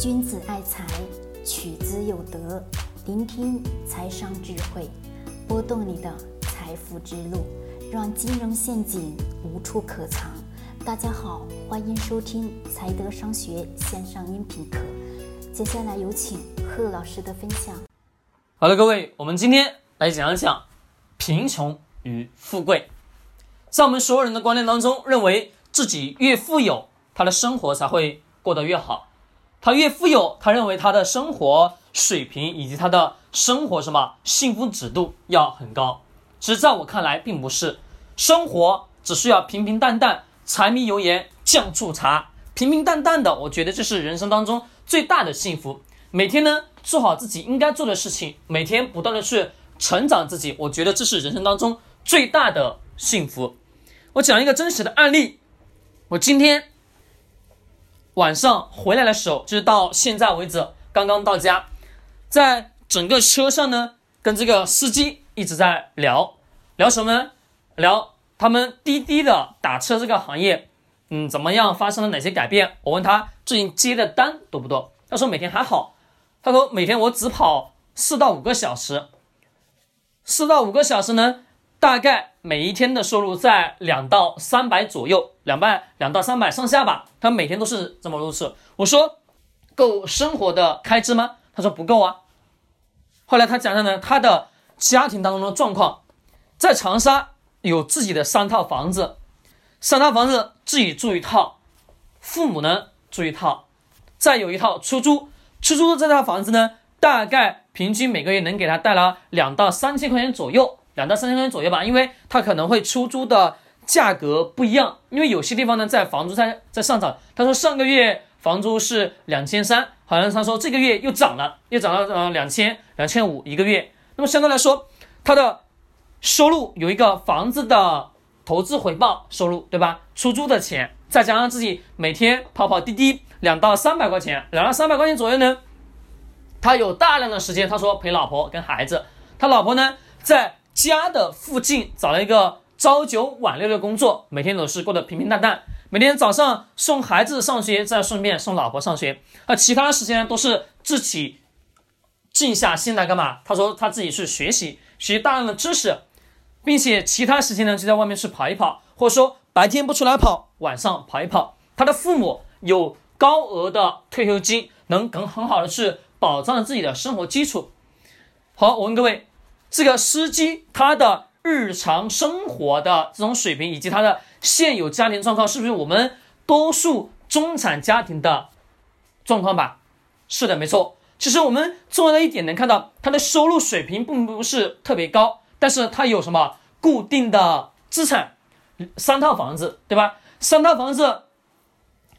君子爱财，取之有德。聆听财商智慧，拨动你的财富之路，让金融陷阱无处可藏。大家好，欢迎收听财德商学线上音频课。接下来有请贺老师的分享。好了，各位，我们今天来讲一讲贫穷与富贵。在我们所有人的观念当中，认为自己越富有，他的生活才会过得越好。他越富有，他认为他的生活水平以及他的生活什么幸福指数要很高。其实在我看来，并不是。生活只需要平平淡淡，柴米油盐酱醋茶，平平淡淡的，我觉得这是人生当中最大的幸福。每天呢，做好自己应该做的事情，每天不断的去成长自己，我觉得这是人生当中最大的幸福。我讲一个真实的案例，我今天。晚上回来的时候，就是到现在为止刚刚到家，在整个车上呢，跟这个司机一直在聊聊什么呢？聊他们滴滴的打车这个行业，嗯，怎么样？发生了哪些改变？我问他最近接的单多不多？他说每天还好。他说每天我只跑四到五个小时，四到五个小时呢。大概每一天的收入在两到三百左右，两百两到三百上下吧。他每天都是这么如此。我说够生活的开支吗？他说不够啊。后来他讲讲呢，他的家庭当中的状况，在长沙有自己的三套房子，三套房子自己住一套，父母呢住一套，再有一套出租。出租的这套房子呢，大概平均每个月能给他带来两到三千块钱左右。两到三千块钱左右吧，因为它可能会出租的价格不一样，因为有些地方呢在房租在在上涨。他说上个月房租是两千三，好像他说这个月又涨了，又涨到呃两千两千五一个月。那么相对来说，他的收入有一个房子的投资回报收入，对吧？出租的钱，再加上自己每天跑跑滴滴两到三百块钱，两到三百块钱左右呢，他有大量的时间，他说陪老婆跟孩子，他老婆呢在。家的附近找了一个朝九晚六的工作，每天都是过得平平淡淡。每天早上送孩子上学，再顺便送老婆上学。那其他时间都是自己静下心来干嘛？他说他自己去学习，学大量的知识，并且其他时间呢就在外面去跑一跑，或者说白天不出来跑，晚上跑一跑。他的父母有高额的退休金，能更很好的去保障自己的生活基础。好，我问各位。这个司机他的日常生活的这种水平，以及他的现有家庭状况，是不是我们多数中产家庭的状况吧？是的，没错。其实我们重要的一点能看到，他的收入水平并不是特别高，但是他有什么固定的资产，三套房子，对吧？三套房子，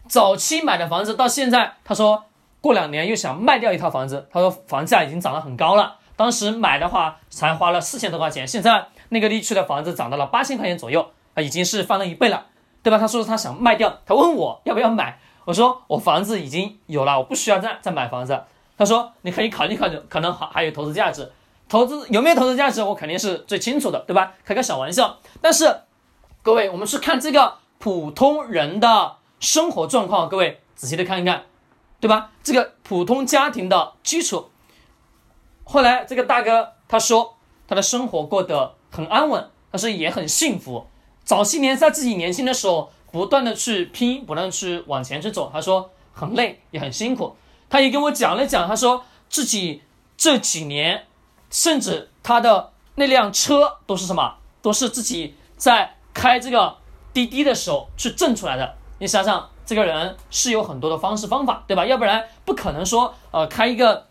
早期买的房子，到现在他说过两年又想卖掉一套房子，他说房价已经涨得很高了。当时买的话才花了四千多块钱，现在那个地区的房子涨到了八千块钱左右啊，已经是翻了一倍了，对吧？他说他想卖掉，他问我要不要买，我说我房子已经有了，我不需要再再买房子。他说你可以考虑考虑，可能还还有投资价值，投资有没有投资价值，我肯定是最清楚的，对吧？开个小玩笑。但是各位，我们去看这个普通人的生活状况，各位仔细的看一看，对吧？这个普通家庭的基础。后来这个大哥他说他的生活过得很安稳，他说也很幸福。早些年在自己年轻的时候，不断的去拼，不断去往前去走。他说很累也很辛苦。他也跟我讲了讲，他说自己这几年，甚至他的那辆车都是什么，都是自己在开这个滴滴的时候去挣出来的。你想想，这个人是有很多的方式方法，对吧？要不然不可能说呃开一个。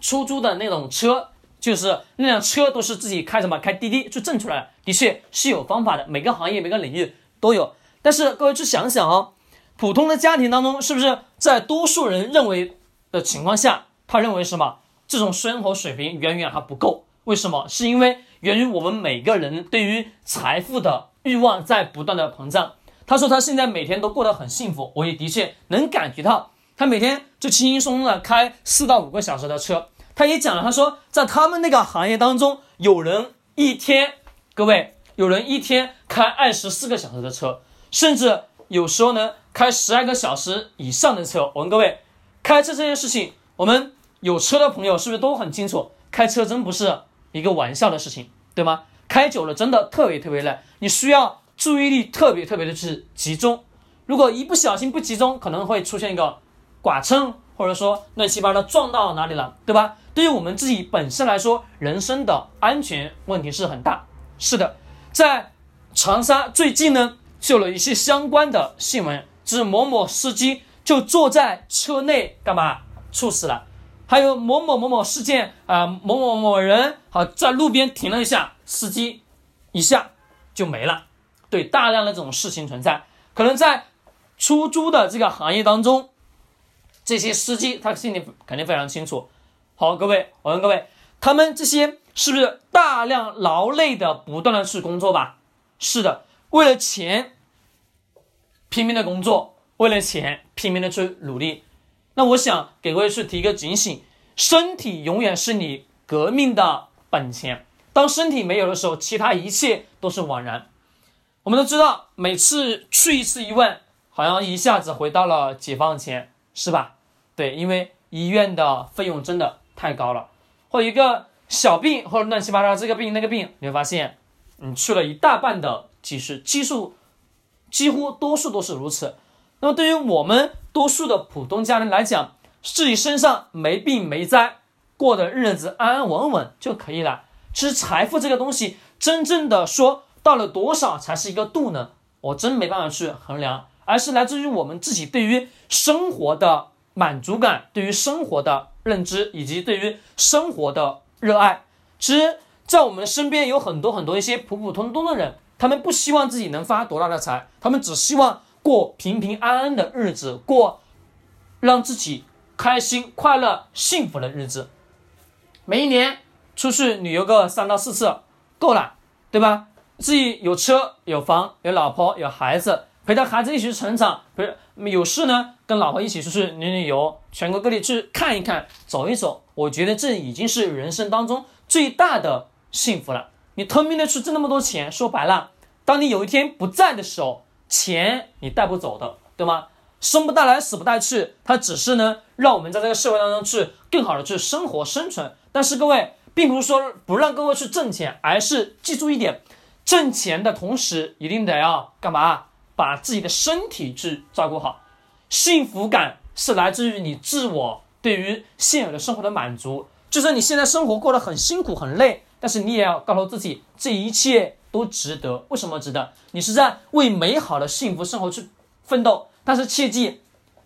出租的那种车，就是那辆车都是自己开什么开滴滴去挣出来，的确是有方法的。每个行业每个领域都有，但是各位去想想哦，普通的家庭当中，是不是在多数人认为的情况下，他认为什么这种生活水平远远还不够？为什么？是因为源于我们每个人对于财富的欲望在不断的膨胀。他说他现在每天都过得很幸福，我也的确能感觉到。他每天就轻轻松松的开四到五个小时的车，他也讲了，他说在他们那个行业当中，有人一天，各位，有人一天开二十四个小时的车，甚至有时候呢开十二个小时以上的车。我问各位，开车这件事情，我们有车的朋友是不是都很清楚？开车真不是一个玩笑的事情，对吗？开久了真的特别特别累，你需要注意力特别特别的是集中。如果一不小心不集中，可能会出现一个剐蹭，或者说乱七八糟撞到哪里了，对吧？对于我们自己本身来说，人身的安全问题是很大。是的，在长沙最近呢，就有了一些相关的新闻，就是某某司机就坐在车内干嘛猝死了。还有某某某某事件啊，某某某人好在路边停了一下，司机一下就没了。对，大量的这种事情存在，可能在出租的这个行业当中，这些司机他心里肯定非常清楚。好，各位，我问各位，他们这些是不是大量劳累的不断的去工作吧？是的，为了钱拼命的工作，为了钱拼命的去努力。那我想给各位去提一个警醒：身体永远是你革命的本钱。当身体没有的时候，其他一切都是枉然。我们都知道，每次去一次医院，好像一下子回到了解放前，是吧？对，因为医院的费用真的太高了。或一个小病，或者乱七八糟这个病那个病，你会发现，你去了一大半的积蓄，基数几乎多数都是如此。那么对于我们多数的普通家庭来讲，自己身上没病没灾，过的日子安安稳稳就可以了。其实财富这个东西，真正的说到了多少才是一个度呢？我真没办法去衡量，而是来自于我们自己对于生活的满足感，对于生活的认知，以及对于生活的热爱。其实，在我们身边有很多很多一些普普通通的人，他们不希望自己能发多大的财，他们只希望。过平平安安的日子，过让自己开心、快乐、幸福的日子。每一年出去旅游个三到四次，够了，对吧？自己有车有房有老婆有孩子，陪着孩子一起成长。不是有事呢，跟老婆一起出去旅旅游，全国各地去看一看、走一走。我觉得这已经是人生当中最大的幸福了。你偷命的去挣那么多钱，说白了，当你有一天不在的时候。钱你带不走的，对吗？生不带来，死不带去，它只是呢，让我们在这个社会当中去更好的去生活生存。但是各位，并不是说不让各位去挣钱，而是记住一点，挣钱的同时一定得要干嘛？把自己的身体去照顾好。幸福感是来自于你自我对于现有的生活的满足。就算你现在生活过得很辛苦很累，但是你也要告诉自己，这一切。都值得，为什么值得？你是在为美好的幸福生活去奋斗，但是切记，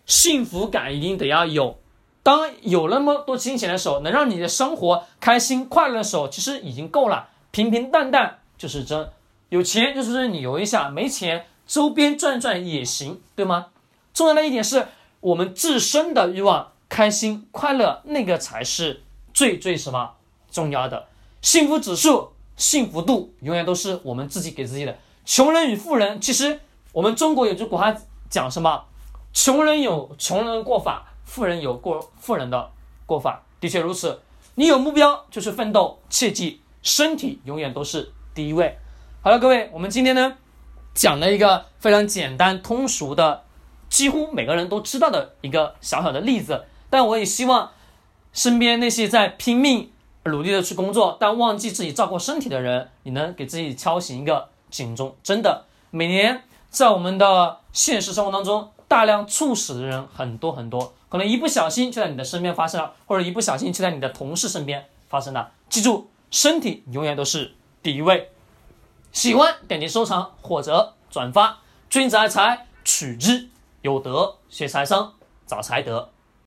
幸福感一定得要有。当有那么多金钱的时候，能让你的生活开心快乐的时候，其实已经够了。平平淡淡就是真，有钱就是旅游一下，没钱周边转转也行，对吗？重要的一点是我们自身的欲望，开心快乐那个才是最最什么重要的幸福指数。幸福度永远都是我们自己给自己的。穷人与富人，其实我们中国有句古话讲什么？穷人有穷人过法，富人有过富人的过法。的确如此。你有目标就是奋斗，切记身体永远都是第一位。好了，各位，我们今天呢讲了一个非常简单通俗的，几乎每个人都知道的一个小小的例子。但我也希望身边那些在拼命。努力的去工作，但忘记自己照顾身体的人，你能给自己敲醒一个警钟。真的，每年在我们的现实生活当中，大量猝死的人很多很多，可能一不小心就在你的身边发生了，或者一不小心就在你的同事身边发生了。记住，身体永远都是第一位。喜欢点击收藏或者转发，君子爱财，取之有德，学财商，找财德。